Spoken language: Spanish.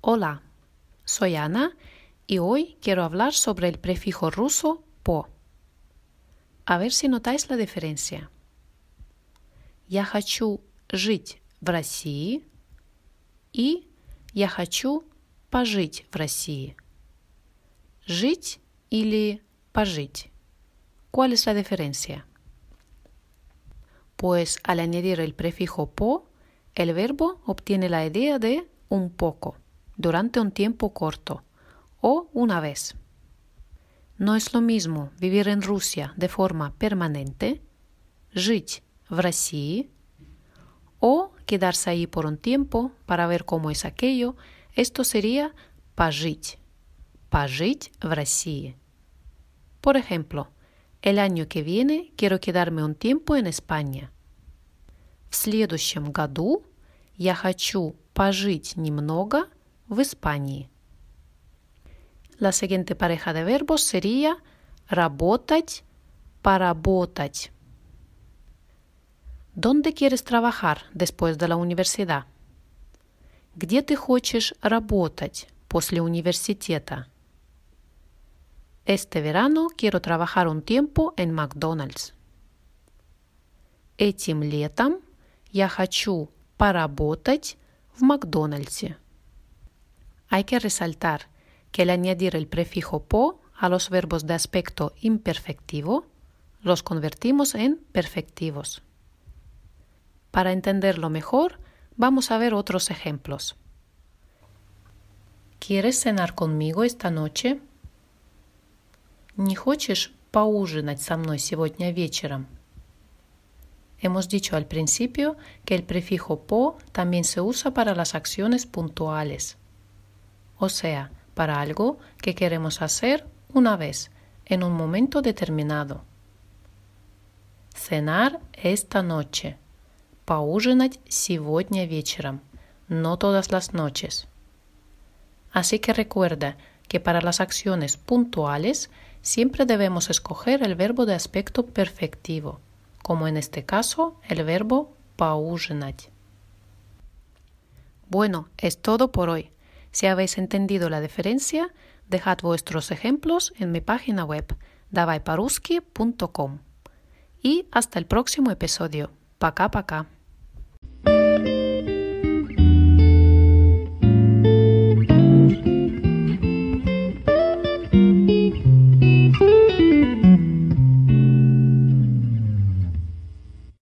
Hola, soy Ana y hoy quiero hablar sobre el prefijo ruso po. A ver si notáis la diferencia. Я хочу жить в России и я хочу пожить в России. Жить или пожить. ¿Cuál es la diferencia? Pues al añadir el prefijo po, el verbo obtiene la idea de un poco, durante un tiempo corto, o una vez. No es lo mismo vivir en Rusia de forma permanente, жить в России, o quedarse ahí por un tiempo para ver cómo es aquello, esto sería пожить, пожить в России. Por ejemplo, el año que viene quiero quedarme un tiempo en España. В следующем году я хочу пожить немного в Испании. La siguiente pareja de verbos sería работать, поработать. ¿Dónde quieres trabajar después de la universidad? Где ты хочешь работать после университета? Este verano quiero trabajar un tiempo en McDonald's. Этим летом я хочу поработать в Макдональдсе. Hay que resaltar que al añadir el prefijo po a los verbos de aspecto imperfectivo, los convertimos en perfectivos. Para entenderlo mejor, vamos a ver otros ejemplos. ¿Quieres cenar conmigo esta noche? Не хочешь поужинать со мной сегодня вечером? Hemos dicho al principio que el prefijo po también se usa para las acciones puntuales, o sea, para algo que queremos hacer una vez, en un momento determinado. Cenar esta noche. Поужинать сегодня вечером, no todas las noches. Así que recuerda que para las acciones puntuales siempre debemos escoger el verbo de aspecto perfectivo, como en este caso el verbo поужинать. Bueno, es todo por hoy. Si habéis entendido la diferencia, dejad vuestros ejemplos en mi página web davaiparuski.com. Y hasta el próximo episodio. Пока-пока.